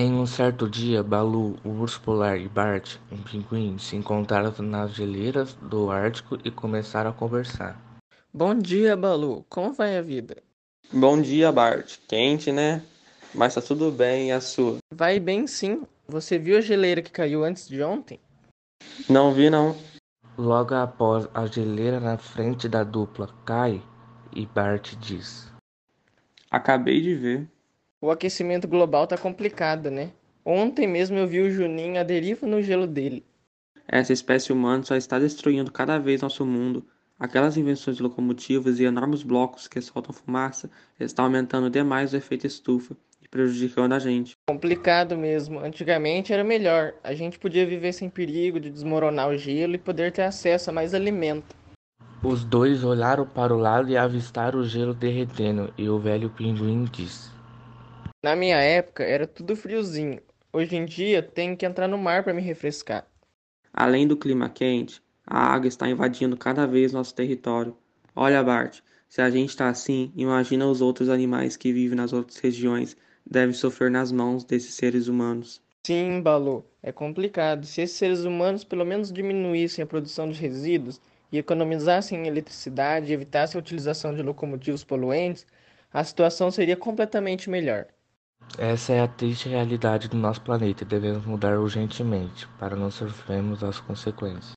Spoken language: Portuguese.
Em um certo dia, Balu, o urso polar e Bart, um pinguim, se encontraram nas geleiras do Ártico e começaram a conversar. Bom dia, Balu. Como vai a vida? Bom dia, Bart. Quente, né? Mas tá tudo bem, e a sua? Vai bem sim. Você viu a geleira que caiu antes de ontem? Não vi, não. Logo após a geleira na frente da dupla cai e Bart diz: Acabei de ver. O aquecimento global tá complicado, né? Ontem mesmo eu vi o Juninho à deriva no gelo dele. Essa espécie humana só está destruindo cada vez nosso mundo. Aquelas invenções locomotivas e enormes blocos que soltam fumaça estão aumentando demais o efeito estufa e prejudicando a gente. Complicado mesmo. Antigamente era melhor. A gente podia viver sem perigo de desmoronar o gelo e poder ter acesso a mais alimento. Os dois olharam para o lado e avistaram o gelo derretendo, e o velho pinguim disse: Na minha época era tudo friozinho. Hoje em dia tenho que entrar no mar para me refrescar. Além do clima quente, a água está invadindo cada vez nosso território. Olha, Bart, se a gente está assim, imagina os outros animais que vivem nas outras regiões devem sofrer nas mãos desses seres humanos. Sim, Balu, é complicado. Se esses seres humanos pelo menos diminuíssem a produção de resíduos e economizassem eletricidade e evitassem a utilização de locomotivos poluentes, a situação seria completamente melhor. Essa é a triste realidade do nosso planeta e devemos mudar urgentemente para não sofrermos as consequências.